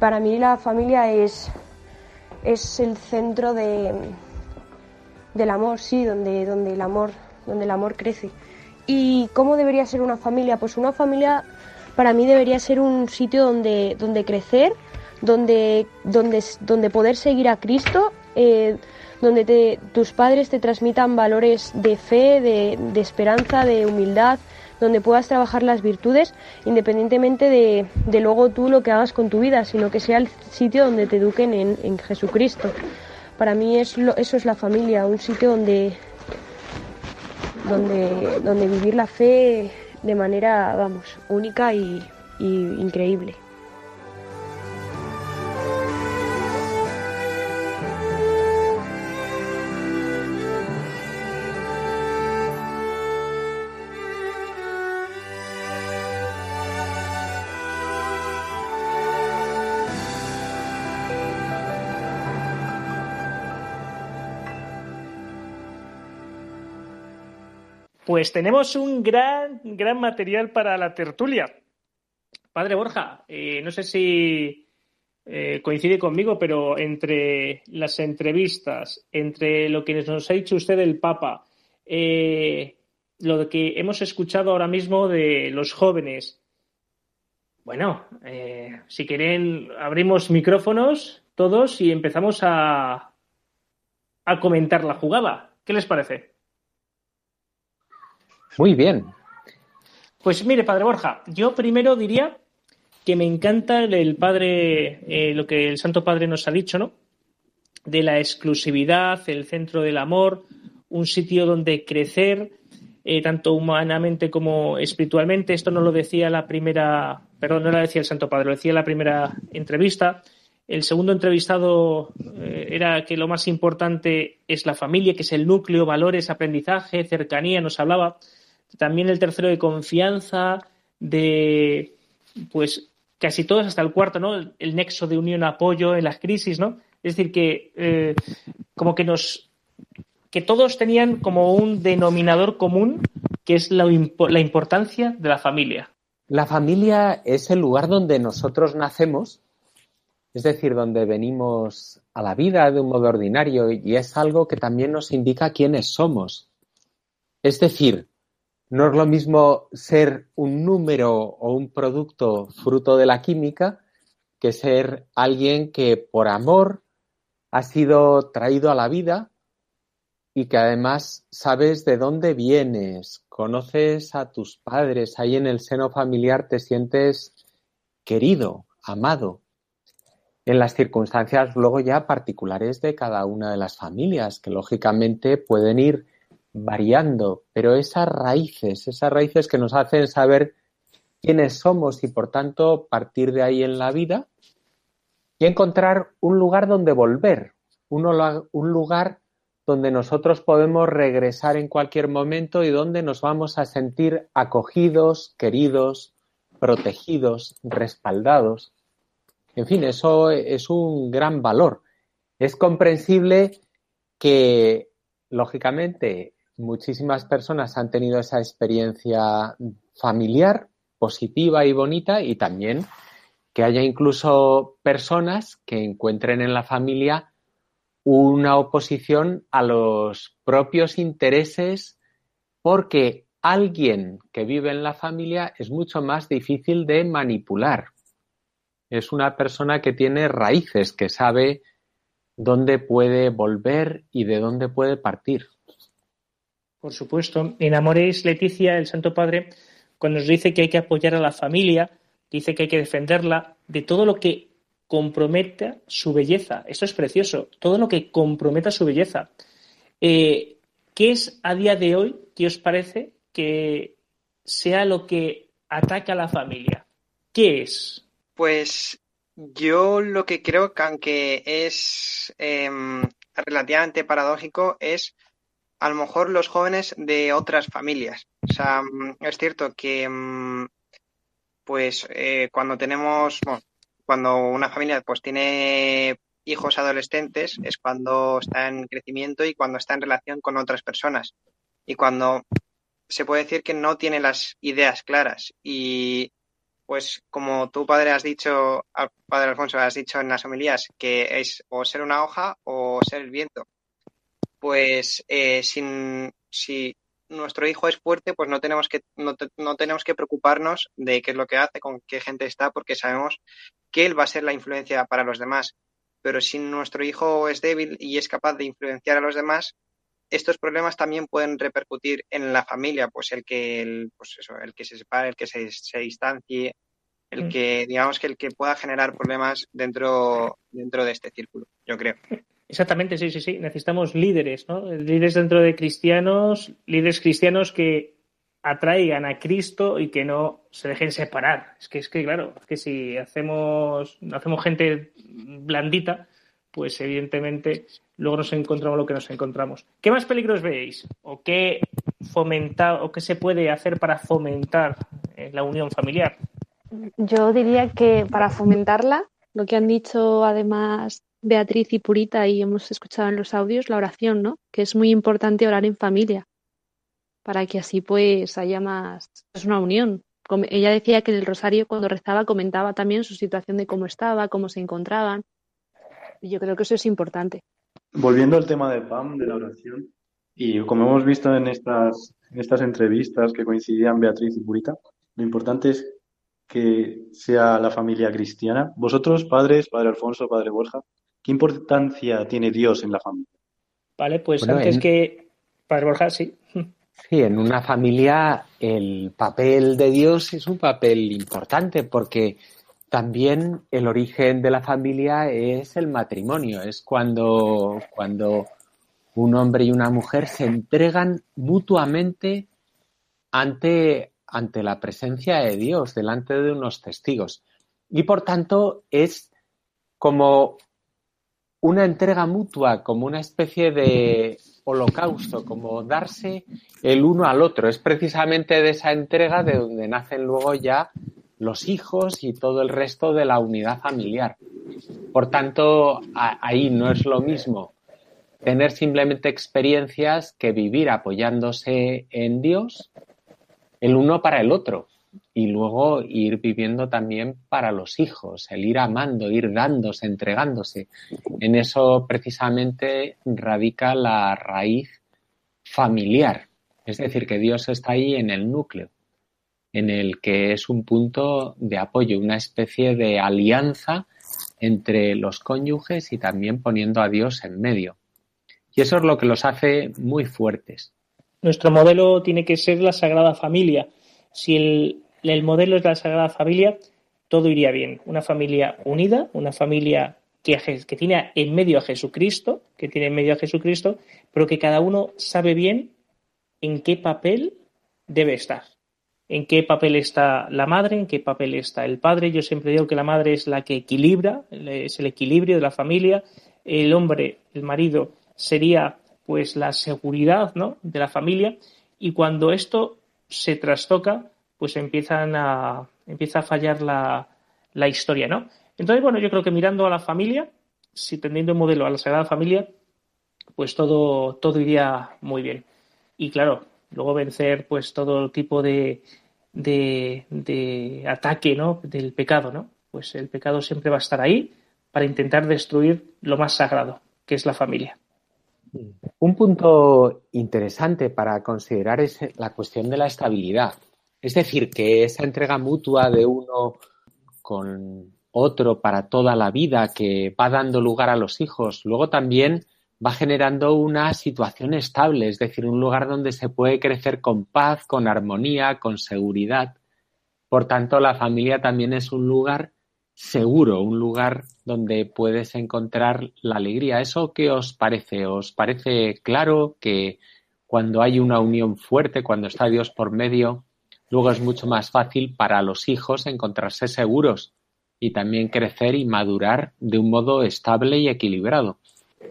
para mí la familia es es el centro de del amor sí donde donde el amor donde el amor crece. Y cómo debería ser una familia pues una familia para mí debería ser un sitio donde donde crecer donde donde donde poder seguir a Cristo eh, donde te- tus padres te transmitan valores de fe, de, de esperanza, de humildad, donde puedas trabajar las virtudes independientemente de, de luego tú lo que hagas con tu vida, sino que sea el sitio donde te eduquen en, en Jesucristo. Para mí es lo- eso es la familia, un sitio donde, donde, donde vivir la fe de manera, vamos, única y, y increíble. Pues tenemos un gran, gran material para la tertulia. Padre Borja, eh, no sé si eh, coincide conmigo, pero entre las entrevistas, entre lo que nos ha dicho usted del Papa, eh, lo que hemos escuchado ahora mismo de los jóvenes, bueno, si quieren, abrimos micrófonos todos y empezamos a, a comentar la jugada. ¿Qué les parece? Muy bien. Pues mire, padre Borja, yo primero diría que me encanta el, padre, eh, lo que el Santo Padre nos ha dicho, ¿no? De la exclusividad, el centro del amor, un sitio donde crecer, eh, tanto humanamente como espiritualmente. Esto no lo decía la primera, perdón, no lo decía el Santo Padre, lo decía la primera entrevista. El segundo entrevistado eh, era que lo más importante es la familia, que es el núcleo, valores, aprendizaje, cercanía, nos hablaba. También el tercero de confianza, de pues casi todos hasta el cuarto, ¿no? El, nexo de unión, apoyo en las crisis, ¿no? Es decir, que eh, como que nos que todos tenían como un denominador común que es la, la importancia de la familia. La familia es el lugar donde nosotros nacemos, es decir, donde venimos a la vida de un modo ordinario y es algo que también nos indica quiénes somos. Es decir, no es lo mismo ser un número o un producto fruto de la química que ser alguien que por amor ha sido traído a la vida y que además sabes de dónde vienes, conoces a tus padres, ahí en el seno familiar te sientes querido, amado. En las circunstancias luego ya particulares de cada una de las familias, que lógicamente pueden ir variando, pero esas raíces, esas raíces que nos hacen saber quiénes somos y por tanto partir de ahí en la vida y encontrar un lugar donde volver, un lugar donde nosotros podemos regresar en cualquier momento y donde nos vamos a sentir acogidos, queridos, protegidos, respaldados. En fin, eso es un gran valor. Es comprensible que, lógicamente, muchísimas personas han tenido esa experiencia familiar, positiva y bonita, y también que haya incluso personas que encuentren en la familia una oposición a los propios intereses porque alguien que vive en la familia es mucho más difícil de manipular. Es una persona que tiene raíces, que sabe dónde puede volver y de dónde puede partir. Por supuesto. En Amores Leticia, el Santo Padre, cuando nos dice que hay que apoyar a la familia, dice que hay que defenderla de todo lo que comprometa su belleza. Eso es precioso. Todo lo que comprometa su belleza. Eh, ¿Qué es a día de hoy, qué os parece, que sea lo que ataca a la familia? ¿Qué es? Pues yo lo que creo que aunque es em, relativamente paradójico es a lo mejor los jóvenes de otras familias. O sea, mm, es cierto que mm, pues eh, cuando tenemos, cuando una familia pues tiene hijos adolescentes es cuando está en crecimiento y cuando está en relación con otras personas y cuando se puede decir que no tiene las ideas claras y pues como tu padre has dicho, padre Alfonso, has dicho en las homilías que es o ser una hoja o ser el viento. Pues eh, sin, si nuestro hijo es fuerte, pues no tenemos que no, no, tenemos que preocuparnos de qué es lo que hace, con qué gente está, porque sabemos que él va a ser la influencia para los demás. Pero si nuestro hijo es débil y es capaz de influenciar a los demás, estos problemas también pueden repercutir en la familia, pues el que el, pues eso, el que se separe, el que se, se distancie, el mm. que digamos que el que pueda generar problemas dentro dentro de este círculo, yo creo. Exactamente, sí, sí, sí. Necesitamos líderes, ¿no? Líderes dentro de cristianos, líderes cristianos que atraigan a Cristo y que no se dejen separar. Es que, es que claro, es que si hacemos, hacemos gente blandita, pues evidentemente luego nos encontramos lo que nos encontramos. ¿Qué más peligros veis? ¿O qué fomentar o qué se puede hacer para fomentar eh, la unión familiar? Yo diría que para fomentarla, lo que han dicho además Beatriz y Purita y hemos escuchado en los audios, la oración, ¿no? Que es muy importante orar en familia para que así pues haya más, es una unión. Ella decía que en el rosario cuando rezaba comentaba también su situación de cómo estaba, cómo se encontraban. Y yo creo que eso es importante. Volviendo al tema de PAM, de la oración, y como hemos visto en estas, en estas entrevistas que coincidían Beatriz y Purita, lo importante es que sea la familia cristiana. Vosotros, padres, padre Alfonso, padre Borja, ¿Qué importancia tiene Dios en la familia? Vale, pues antes que. Padre Borja, sí. Sí, en una familia el papel de Dios es un papel importante porque también el origen de la familia es el matrimonio, es cuando, cuando un hombre y una mujer se entregan mutuamente ante, ante la presencia de Dios, delante de unos testigos. Y por tanto es como una entrega mutua, como una especie de holocausto, como darse el uno al otro. Es precisamente de esa entrega de donde nacen luego ya los hijos y todo el resto de la unidad familiar. Por tanto, ahí no es lo mismo tener simplemente experiencias que vivir apoyándose en Dios el uno para el otro y luego ir viviendo también para los hijos, el ir amando, ir dándose, entregándose. En eso precisamente radica la raíz familiar, es decir, que Dios está ahí en el núcleo, en el que es un punto de apoyo, una especie de alianza entre los cónyuges y también poniendo a Dios en medio. Y eso es lo que los hace muy fuertes. Nuestro modelo tiene que ser la Sagrada Familia. Si el, el modelo es la Sagrada Familia, todo iría bien. Una familia unida, una familia que, que, tiene en medio a Jesucristo, que tiene en medio a Jesucristo, pero que cada uno sabe bien en qué papel debe estar. En qué papel está la madre, en qué papel está el padre. Yo siempre digo que la madre es la que equilibra, es el equilibrio de la familia. El hombre, el marido, sería pues la seguridad ¿no? de la familia. Y cuando esto se trastoca, pues empiezan a, empieza a fallar la, la historia, ¿no? Entonces, bueno, yo creo que mirando a la familia, si teniendo un modelo a la Sagrada Familia, pues todo, todo iría muy bien. Y claro, luego vencer pues todo tipo de, de, de ataque ¿no? del pecado, ¿no? Pues el pecado siempre va a estar ahí para intentar destruir lo más sagrado, que es la familia. Un punto interesante para considerar es la cuestión de la estabilidad. Es decir, que esa entrega mutua de uno con otro para toda la vida que va dando lugar a los hijos, luego también va generando una situación estable, es decir, un lugar donde se puede crecer con paz, con armonía, con seguridad. Por tanto, la familia también es un lugar seguro, un lugar donde puedes encontrar la alegría. ¿Eso qué os parece? ¿Os parece claro que cuando hay una unión fuerte, cuando está Dios por medio, luego es mucho más fácil para los hijos encontrarse seguros y también crecer y madurar de un modo estable y equilibrado.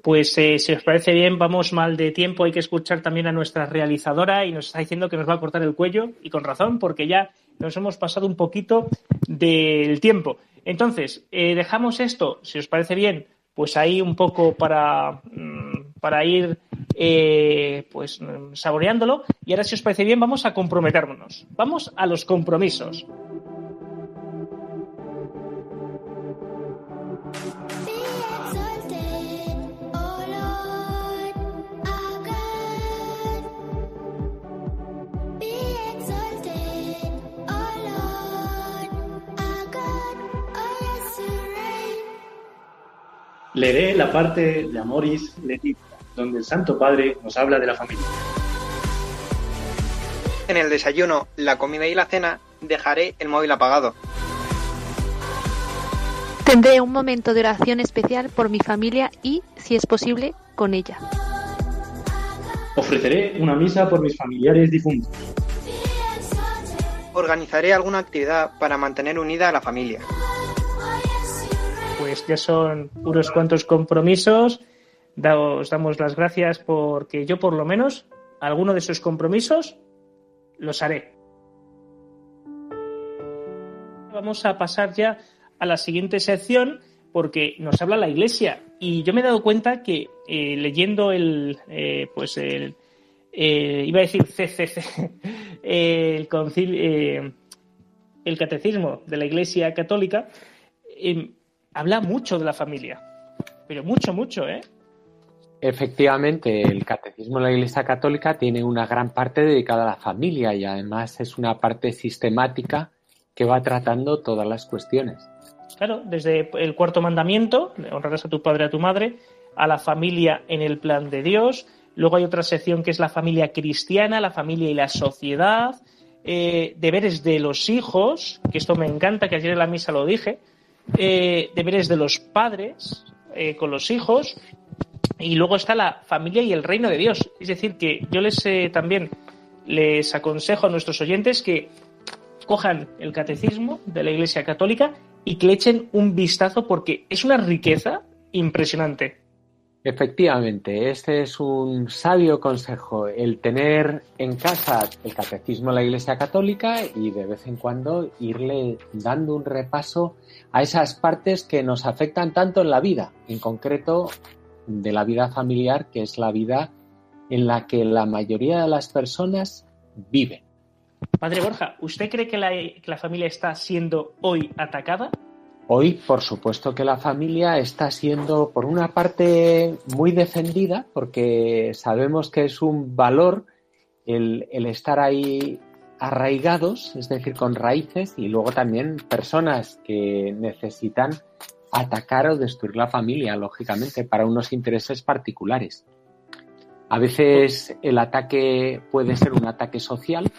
Pues eh, si os parece bien, vamos mal de tiempo. Hay que escuchar también a nuestra realizadora y nos está diciendo que nos va a cortar el cuello y con razón, porque ya nos hemos pasado un poquito del tiempo. Entonces, eh, dejamos esto, si os parece bien, pues ahí un poco para, mm, para ir eh, pues saboreándolo. Y ahora, si os parece bien, vamos a comprometernos. Vamos a los compromisos. Leeré la parte de Amoris Leticia, donde el Santo Padre nos habla de la familia. En el desayuno, la comida y la cena dejaré el móvil apagado. Tendré un momento de oración especial por mi familia y, si es posible, con ella. Ofreceré una misa por mis familiares difuntos. Organizaré alguna actividad para mantener unida a la familia pues ya son unos cuantos compromisos. os damos las gracias porque yo por lo menos alguno de esos compromisos los haré. Vamos a pasar ya a la siguiente sección porque nos habla la Iglesia y yo me he dado cuenta que eh, leyendo el eh, pues eh, iba a decir CCC el concilio el catecismo de la Iglesia Católica em, habla mucho de la familia, pero mucho, mucho, ¿eh? Efectivamente, el catecismo de la Iglesia Católica tiene una gran parte dedicada a la familia y además es una parte sistemática que va tratando todas las cuestiones. Claro, desde el cuarto mandamiento, honrarás a tu padre y a tu madre, a la familia en el plan de Dios. Luego hay otra sección que es la familia cristiana, la familia y la sociedad, eh, deberes de los hijos, que esto me encanta, que ayer en la misa lo dije, eh, deberes de los padres eh, con los hijos y luego está la familia y el reino de Dios. Es decir, que yo les eh, también les aconsejo a nuestros oyentes que cojan el catecismo de la Iglesia Católica y que le echen un vistazo porque es una riqueza impresionante. Efectivamente, este es un sabio consejo, el tener en casa el catecismo de la Iglesia Católica y de vez en cuando irle dando un repaso a esas partes que nos afectan tanto en la vida, en concreto de la vida familiar, que es la vida en la que la mayoría de las personas viven. Padre Borja, ¿usted cree que la, que la familia está siendo hoy atacada? Hoy, por supuesto que la familia está siendo, por una parte, muy defendida, porque sabemos que es un valor el, estar ahí arraigados, es decir, con raíces, y luego también personas que necesitan atacar o destruir la familia, lógicamente, para unos intereses particulares. A veces el ataque puede ser un ataque social,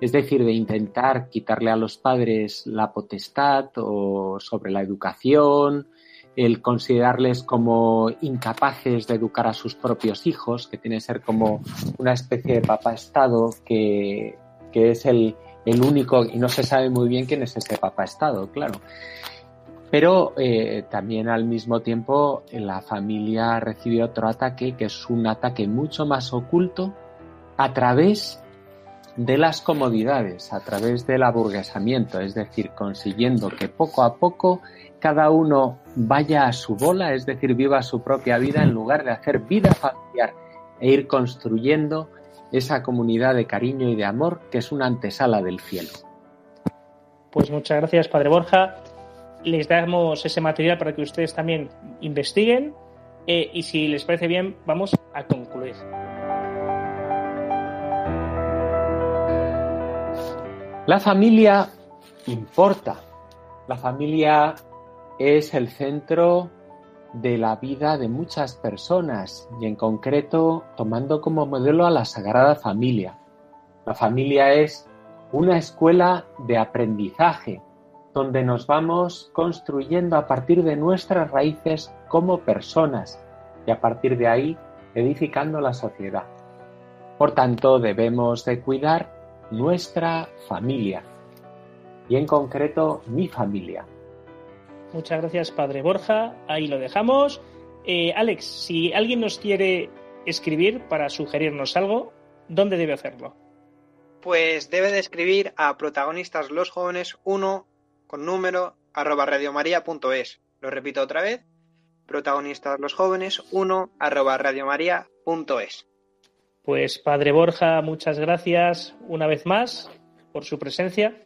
es decir, de intentar quitarle a los padres la potestad o sobre la educación, el considerarles como incapaces de educar a sus propios hijos, que tiene que ser como una especie de papá Estado que, que es el, el único, y no se sabe muy bien quién es ese papá Estado, claro. Pero eh, también al mismo tiempo la familia recibe otro ataque que es un ataque mucho más oculto a través de las comodidades, a través del aburguesamiento, es decir, consiguiendo que poco a poco cada uno vaya a su bola, es decir, viva su propia vida en lugar de hacer vida familiar e ir construyendo esa comunidad de cariño y de amor que es una antesala del cielo. Pues muchas gracias, Padre Borja. Les damos ese material para que ustedes también investiguen eh, y si les parece bien, vamos a concluir. La familia importa. La familia es el centro de la vida de muchas personas y en concreto tomando como modelo a la Sagrada Familia. La familia es una escuela de aprendizaje donde nos vamos construyendo a partir de nuestras raíces como personas y a partir de ahí edificando la sociedad. Por tanto, debemos de cuidar nuestra familia y en concreto mi familia. Muchas gracias, Padre Borja. Ahí lo dejamos. Eh, Alex, si alguien nos quiere escribir para sugerirnos algo, ¿dónde debe hacerlo? Pues debe de escribir a protagonistas los jóvenes 1 con número arroba radiomaria.es. Lo repito otra vez, protagonistas los jóvenes 1 arroba radiomaria.es. Pues Padre Borja, muchas gracias una vez más por su presencia.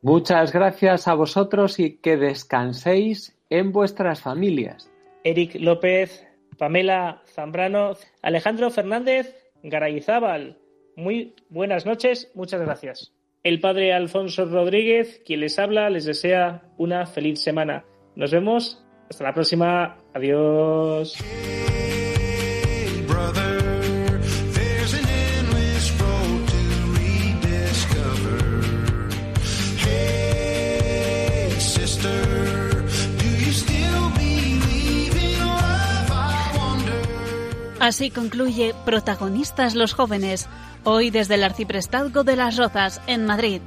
Muchas gracias a vosotros y que descanséis en vuestras familias. Eric López, Pamela Zambrano, Alejandro Fernández, Garayzábal. Muy buenas noches, muchas gracias. El padre Alfonso Rodríguez, quien les habla, les desea una feliz semana. Nos vemos. Hasta la próxima. Adiós. Así concluye Protagonistas los jóvenes, hoy desde el Arciprestazgo de las Rozas, en Madrid.